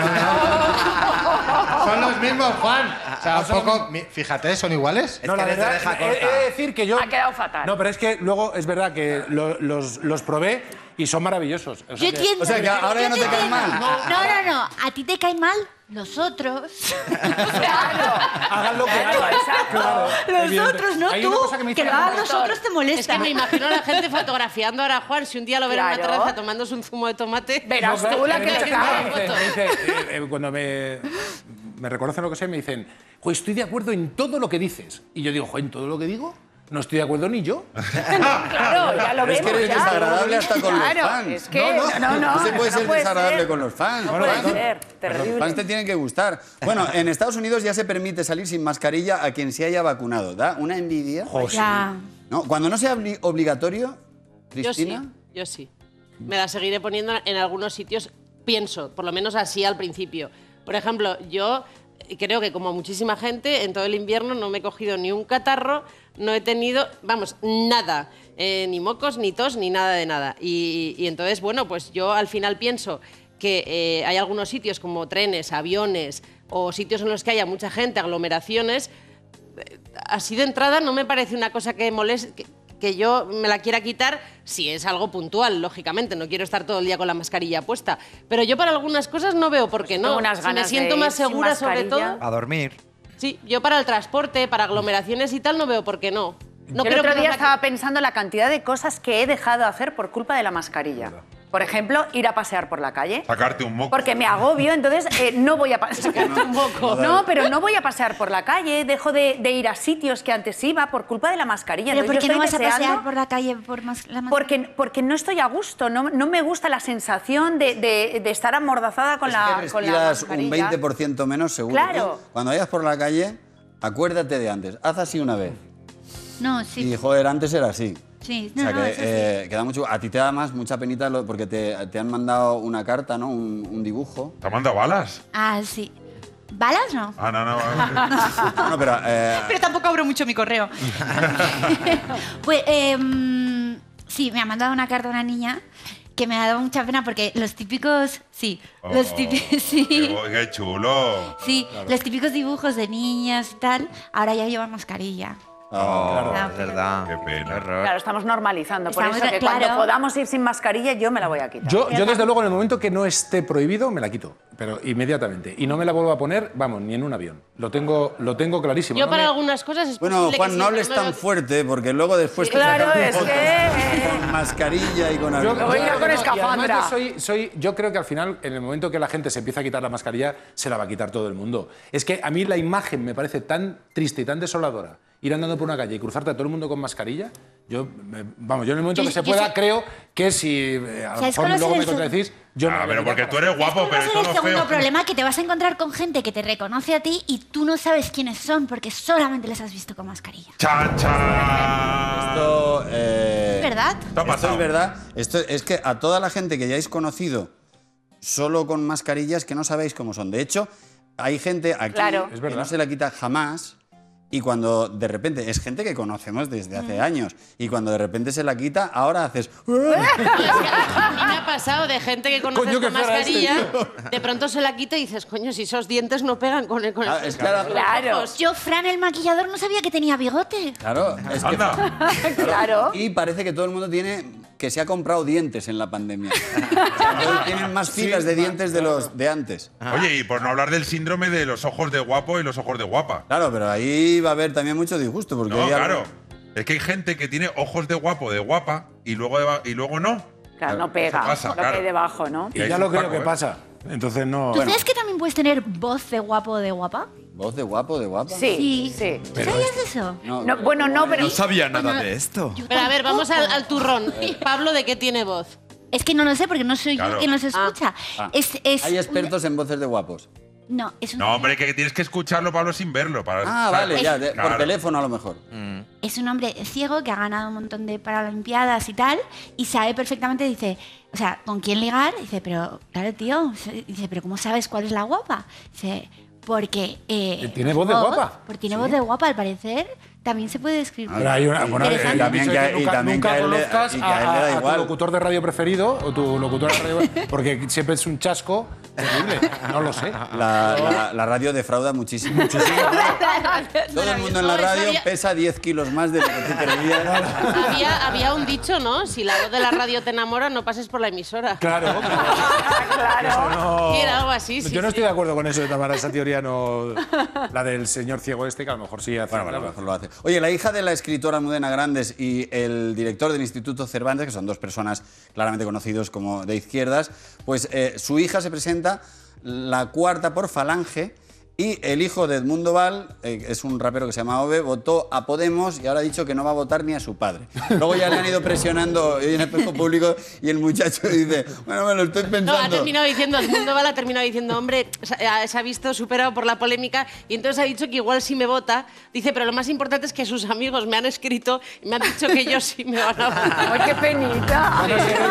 Son los mismos, Juan. O sea, un poco. Fíjate, son iguales. No, la que desde verdad, he, he de decir que yo... Ha quedado fatal. No, pero es que luego es verdad que lo- los, los probé y son maravillosos. O sea Yo que- entiendo. O sea, que ahora ya no te caen entiendo. mal. No, no, no. A ti te caen mal los otros. Claro. Hagan lo que hagan. Claro, Los otros, no Hay tú. que lo hagan los otros te Es molesta. que me imagino a la gente fotografiando ahora a Juan. Si un día lo ven en una terraza tomándose un zumo de tomate. Verás No, tú la me que le cae. eh, eh, cuando me, me reconocen lo que sé, me dicen, "Jo, estoy de acuerdo en todo lo que dices. Y yo digo, "Jo, ¿en todo lo que digo? No estoy de acuerdo ni yo. Claro, ya lo Es vemos. que eres ya. desagradable hasta con Claro, los fans. Es que, no, no, no. se puede no ser puede desagradable ser. con los fans. No puede ser, Los terrible. fans te tienen que gustar. Bueno, en Estados Unidos ya se permite salir sin mascarilla a quien se haya vacunado. ¿Da una envidia? Jo, sí. Ya. No, cuando no sea obli- obligatorio, Yo sí, Cristina. yo sí. Me la seguiré poniendo en algunos sitios, pienso, por lo menos así al principio. Por ejemplo, yo creo que como muchísima gente, en todo el invierno no me he cogido ni un catarro, no he tenido, vamos, nada. eh, ni mocos, ni tos, ni nada de nada. Y, entonces, bueno, pues yo al final pienso que eh, hay algunos sitios como trenes, aviones o sitios en los que haya mucha gente, aglomeraciones, así de entrada no me parece una cosa que moleste. Que, yo me la quiera quitar si es algo puntual, lógicamente. No quiero estar todo el día con la mascarilla puesta. Pero yo para algunas cosas no veo por qué no. tengo unas Si ganas me siento de más ir sin segura sobre todo. A dormir. Sí, yo para el transporte, para aglomeraciones y tal, no veo por qué no. No Yo el creo otro que día estaba pensando la cantidad de cosas que he dejado de hacer por culpa de la mascarilla. Por ejemplo, ir a pasear por la calle. Sacarte un moco. Porque me agobio, entonces eh, no voy a pasear. No, pero no voy a pasear por la calle, dejo de, de ir a sitios que antes iba por culpa de la mascarilla. Pero ¿por qué yo no vas a pasear por la calle por más, la mascarilla? Porque, porque no estoy a gusto, no, no me gusta la sensación de, de- de estar amordazada con, es la, que con la respiras un mascarilla. 20% menos seguro. Claro. ¿eh? Cuando vayas por la calle, acuérdate de antes. Haz así una vez. No, sí. Y joder, antes era así. Sí, O no, sea no, que, sí. eh, que da mucho. A ti te da más mucha penita lo- porque te, te han mandado una carta, ¿no? Un, un dibujo. ¿Te ha mandado balas? Ah, sí. ¿Balas no? Ah, no, no. No, pero eh, Pero tampoco abro mucho mi correo. pues, em, sí, me ha mandado una carta una niña que me ha dado mucha pena porque los típicos, sí, los Oh, típicos, sí, Qué, qué chulo. sí, los típicos dibujos de niñas y tal, ahora ya llevan mascarilla. Oh, Claro. es verdad. Qué pena. Claro, estamos normalizando. Por Estamos eso que claro. cuando podamos ir sin mascarilla, yo me la voy a quitar. Yo, yo, desde luego, en el momento que no esté prohibido, me la quito. Pero inmediatamente. Y no me la vuelvo a poner, vamos, ni en un avión. Lo tengo, lo tengo clarísimo. Yo No para me- algunas cosas es Bueno, Juan, sí, no hables tan fuerte, porque luego después te Claro, es que- con mascarilla y con Yo, algo. voy a ir yo- con escafandra. yo soy, soy- yo creo que al final, en el momento que la gente se empieza a quitar la mascarilla, se la va a quitar todo el mundo. Es que a mí la imagen me parece tan triste y tan desoladora. Ir andando por una calle y cruzarte a todo el mundo con mascarilla. Yo, me- vamos, yo en el momento Yo- que se pueda, sé- creo que si eh, a lo ¿Sabes mejor luego me contradecís, yo Ah, pero porque tú eres guapo, pero eso el segundo feo. problema que te vas a encontrar con gente que te reconoce a ti y tú no sabes quiénes son porque solamente les has visto con mascarilla. ¡Chan, chan! Esto, eh, ¿Verdad? Esto ha Esto pasado. es verdad. Esto es que a toda la gente que ya hayáis conocido solo con mascarillas que no sabéis cómo son. De hecho, hay gente aquí Claro. Es que no se la quita jamás. Y cuando de repente, es gente que conocemos desde hace años, y cuando de repente se la quita, ahora haces... A mí me ha pasado de gente que conoces Coño, con era este, mascarilla, de pronto se la quita y dices, coño, si esos dientes no pegan con el con el Ah, es claro. Claro. Yo, Fran, el maquillador, no sabía que tenía bigote. Claro, es que- Anda. Claro. Y parece que todo el mundo tiene que se ha comprado dientes en la pandemia. O sea, entonces tienen más filas de dientes de los de antes. Oye, y por no hablar del síndrome de los ojos de guapo y los ojos de guapa. Claro, pero ahí va a haber también mucho disgusto. Porque No, hay algo- claro. Es que hay gente que tiene ojos de guapo, de guapa, y luego, de va- y luego no. Claro, no pega. Eso pasa, lo claro. que hay debajo, ¿no? Y ya lo Paco, creo que ¿eh? pasa. Entonces no. ¿Tú sabes que también puedes tener voz de guapo o de guapa? Voz de guapo, de guapa. Sí, sí. ¿Sabías eso? No, No, bueno, no, pero... No sabía nada de esto. Yo Pero a ver, vamos al, tampoco. al turrón. Pablo, ¿de qué tiene voz? Es que no lo sé porque no soy Claro. yo quien los escucha. Ah. Es, es Hay una- expertos en voces de guapos. No, es un, No, hombre, que tienes que escucharlo, Pablo, sin verlo. Para, Ah, ¿sabes? vale, ya, de- por Claro. teléfono a lo mejor. es un hombre ciego que ha ganado un montón de paralimpiadas y tal, y sabe perfectamente, dice, o sea, ¿con quién ligar? Dice, pero, claro, tío, dice, pero ¿cómo sabes cuál es la guapa? Dice, porque... eh, ¿Tiene voz de guapa? Porque tiene voz de guapa, al parecer, también se puede describir. Pero hay una, bueno, Interesante. también que, y nunca, también nunca que le- y a, a le da a tu locutor de radio preferido o tu locutor de radio porque siempre es un chasco terrible. No lo sé. La, la- la radio defrauda muchísimo. muchísimo. Todo el mundo en la radio pesa 10 kilos más de lo que tú creías. Había, había un dicho, ¿no? Si la voz de la radio te enamora, no pases por la emisora. Claro. Claro. No- era algo así, sí, Yo no sí. estoy de acuerdo con eso de Tamara, esa teoría no. La del señor ciego este, que a lo mejor sí hace. Bueno, bueno, a lo mejor lo hace. Oye, la hija de la escritora Mudena Grandes y el director del Instituto Cervantes, que son dos personas claramente conocidos como de izquierdas, pues eh, su hija se presenta la cuarta por Falange y el hijo de Edmundo Val, eh, es un rapero que se llama Ove, votó a Podemos y ahora ha dicho que no va a votar ni a su padre. Luego ya le han ido presionando en el espejo público y el muchacho dice, bueno, me lo estoy No, ha pensando. terminado diciendo, el mundo va, ha terminado diciendo, hombre, se ha, se ha visto superado por la polémica y entonces ha dicho que igual sí me vota. Dice, pero lo más importante es que sus amigos me han escrito y me han dicho que ellos sí me van a votar. ¡Ay, qué penita!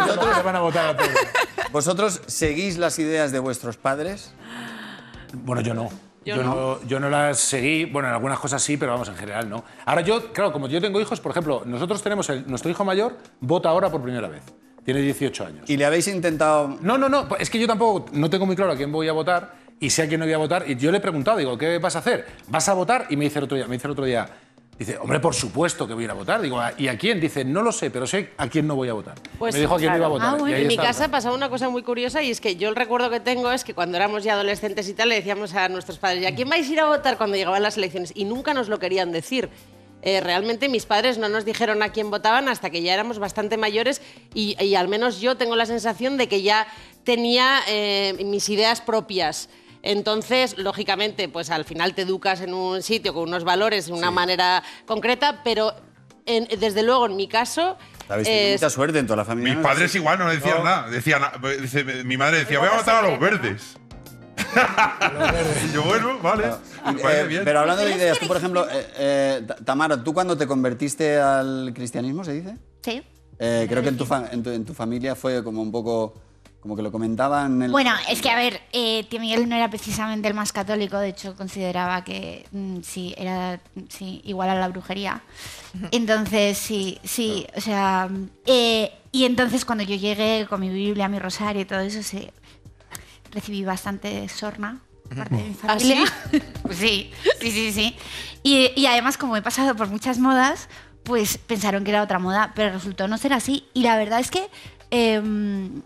Nosotros se van a votar a todos. ¿Vosotros seguís las ideas de vuestros padres? Bueno, yo no. Yo Yo, no. no. yo no las seguí, bueno, en algunas cosas sí, pero vamos, en general no. Ahora yo, claro, como yo tengo hijos, por ejemplo, nosotros tenemos, el- nuestro hijo mayor vota ahora por primera vez. Tiene 18 años. ¿Y le habéis intentado No, no, no, es que yo tampoco, no tengo muy claro a quién voy a votar y sé a quién no voy a votar. Y yo le he preguntado, digo, ¿qué vas a hacer? ¿Vas a votar? Y me dice el otro día, me dice el otro día, dice, hombre, por supuesto que voy a ir a votar. Digo, ¿y a quién? Dice, no lo sé, pero sé a quién no voy a votar. Pues, me dijo a quién no iba a votar. Ah, bueno. En mi está. casa pasaba una cosa muy curiosa y es que yo el recuerdo que tengo es que cuando éramos ya adolescentes y tal le decíamos a nuestros padres, ¿y a quién vais a ir a votar cuando llegaban las elecciones? Y nunca nos lo querían decir. Eh, realmente mis padres no nos dijeron a quién votaban hasta que ya éramos bastante mayores y, y al menos yo tengo la sensación de que ya tenía eh, mis ideas propias. Entonces, lógicamente, pues al final te educas en un sitio con unos valores de una manera concreta, pero en- desde luego en mi caso... Habéis tenido eh, mucha suerte en toda la familia. Mis ¿no? padres igual no decían nada. Decían, dice, mi madre decía, voy a votar a los verdes. y yo, bueno, vale. parece Eh, bien. pero hablando de ideas, tú, por ejemplo, eh, eh, Ta- Tamara, ¿tú cuando te convertiste al cristianismo, se dice? Sí. Eh, creo que en tu, fa- en, tu, en tu familia fue como un poco, como que lo comentaban. En Bueno, es que a ver, eh, tío Miguel no era precisamente el más católico, de hecho consideraba que mm, sí, era sí, igual a la brujería. Entonces, sí, sí, o sea, eh, y entonces cuando yo llegué con mi Biblia, mi rosario y todo eso, sí, recibí bastante sorna. por parte de mi ¿Ah, sí? familia. Pues sí, sí, sí, sí. Y, y además, como he pasado por muchas modas, pues pensaron que era otra moda, pero resultó no ser así. Y la verdad es que... em,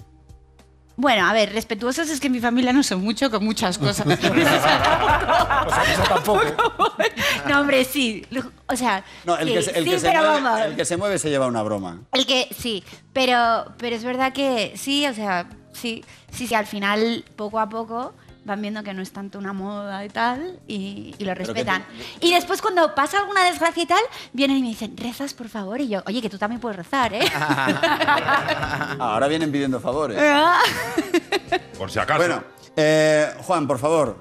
bueno, a ver, respetuosos es que mi familia no son mucho con muchas cosas. no, hombre, sí. O sea, No, el sí, que, se, el sí, que se pero mueve, vamos. el que se mueve se lleva una broma. El que sí, pero, pero es verdad que sí, o sea, sí, sí, sí, al final, poco a poco van viendo que no es tanto una moda y tal, y, y lo que respetan. Y después cuando pasa alguna desgracia y tal, vienen y me dicen, rezas por favor, y yo, oye, que tú también puedes rezar, ¿eh? Ah, Ahora vienen pidiendo favores. Por si acaso. Bueno, eh, Juan, por favor.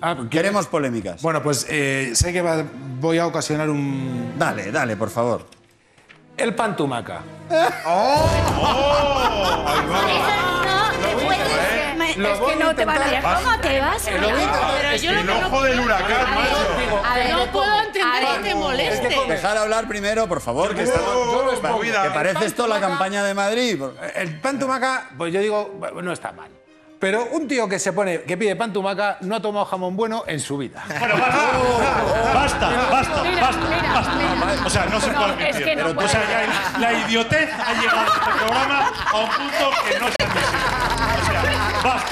Ah, pues, Queremos polémicas. Bueno, pues eh, sé que va- voy a ocasionar un... Dale, dale, por favor. El pan tumaca. ¡Oh! no, te puedes... me- Lo es que no te van a intentar. ¿Cómo te vas? El que no ojo del huracán, macho. A ver, no puedo entender que te moleste. Dejar hablar primero, por favor, que lo que expongo. parece esto la campaña de Madrid. El pan tumaca, pues yo digo, bueno, no está mal. Pero un tío que se pone, que pide pan tumaca, no ha tomado jamón bueno en su vida. Bueno, basta, basta, basta, basta, basta. O sea, no se No, puede es admitir. que no o puede sea, ser. la, idiotez ha llegado a este programa a un punto que no se admisible. O sea, basta.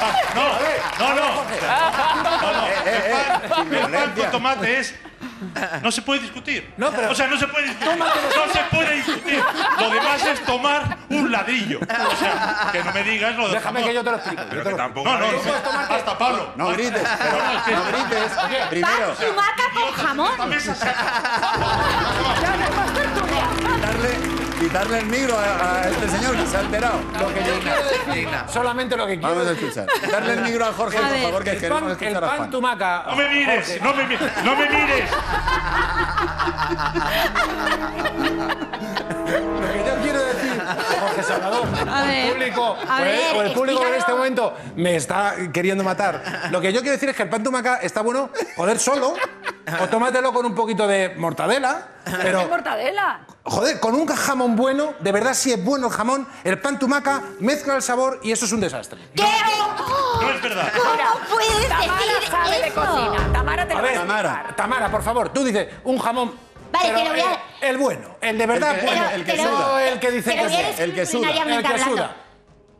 basta. No, no, no. No, no. El pan, el pan con tomate es... No se puede discutir. No, pero- O sea, no se puede discutir. No se puede discutir. Lo demás es tomar un ladrillo. O sea, que no me digas lo de Déjame que yo te lo explico. yo Pero te que lo- tampoco. No, no, no. Basta, Pablo. No grites, pero no grites. Primero, pan con jamón. La mesa se quitarle, quitarle el micro a, a este señor que se ha alterado. Lo que yo quiero decir, solamente lo que quiero Vamos a escuchar. Quitarle el micro a Jorge, A por ver, favor, que El queremos pan, el escuchar a pan Juan. tumaca. No me mires, no me mires, no me mires. Lo que Jorge Salvador, A el ver, público, a o el- ver, o el público que en este momento me está queriendo matar. Lo que yo quiero decir es que el pan tumaca está bueno, joder, solo, o tómatelo con un poquito de mortadela, ¿Qué pero, mortadela? joder, con un jamón bueno, de verdad si es bueno el jamón, el pan tumaca mezcla el sabor y eso es un desastre. ¿Qué? No es verdad. ¿Cómo puedes Tamara decir sabe de eso? cocina. Tamara te lo A va a ver, explicar. Tamara, por favor, tú dices un jamón. Vale, pero te lo voy a- el, el bueno, el de verdad El que- bueno, el que Pero- suda. no el que dice que decir el que suda. El que suda.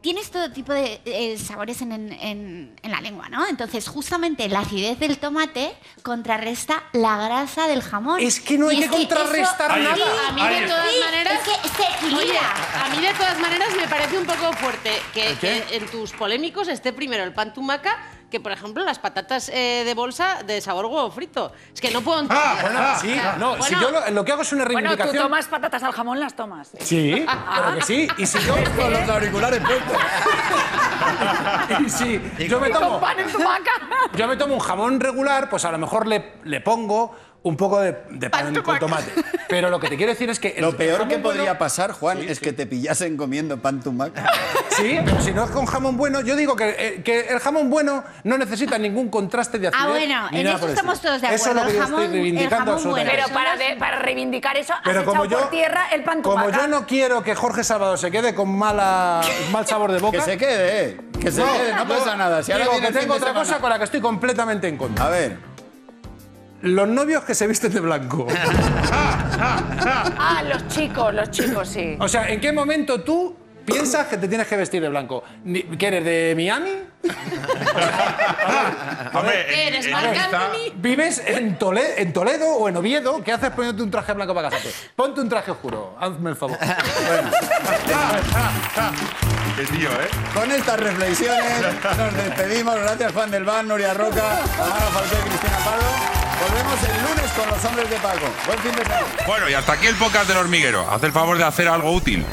Tienes todo tipo de eh, sabores en, en- en- en la lengua, ¿no? Entonces, justamente la acidez del tomate contrarresta la grasa del jamón. Es que no hay que eso- contrarrestar nada. A mí de todas Sí, maneras... es que se equilibra. Oye, a mí de todas maneras me parece un poco fuerte que, que en tus polémicos esté primero el pan tumaca que, por ejemplo, las patatas eh, de bolsa de sabor huevo frito. Es que no puedo entender. Bueno, sí, no, si yo lo, lo que hago es una Bueno, tú reivindicación. tomas patatas al jamón, las tomas. Sí, claro que sí. Y si yo, Con los auriculares puestos. y si yo me tomo, yo me tomo un jamón regular, pues a lo mejor le, le pongo un poco de, de pan con tomate. Pero lo que te quiero decir es que el Lo peor que podría bueno- pasar, Juan, es que te pillasen comiendo pan tumaca. Sí, pero si no es con jamón bueno, yo digo que, eh, que el jamón bueno no necesita ningún contraste de acidez. Ah, bueno, en eso estamos todos de Eso es lo acuerdo, que yo jamón- estoy reivindicando bueno. Pero para, de- para reivindicar eso, has Pero echado como yo, por tierra el pan como tumaca. yo no quiero que Jorge Salvador se quede con mala, mal sabor de boca. Que se quede, eh. Que se quede, no yo pasa nada. Si ahora digo que tengo otra semana. cosa con la que estoy completamente en contra. A ver. Los novios que se visten de blanco. Ah, los chicos, los chicos, sí. O sea, ¿en qué momento tú piensas que te tienes que vestir de blanco? ¿Que eres de Miami? Hombre, ¿Qué eres, Marc Anthony? ¿Vives en, Tole- en Toledo o en Oviedo? ¿Qué haces poniéndote un traje blanco para casarte? Ponte un traje oscuro, hazme el favor. Qué tío, ¿eh? Con estas reflexiones nos despedimos. Gracias, Juan del Bar, Nuria Roca, Tamara Falcó y Cristina Pardo. Volvemos el lunes con los hombres de Paco. Buen fin de semana. Bueno, y hasta aquí el podcast del hormiguero. Haz el favor de hacer algo útil.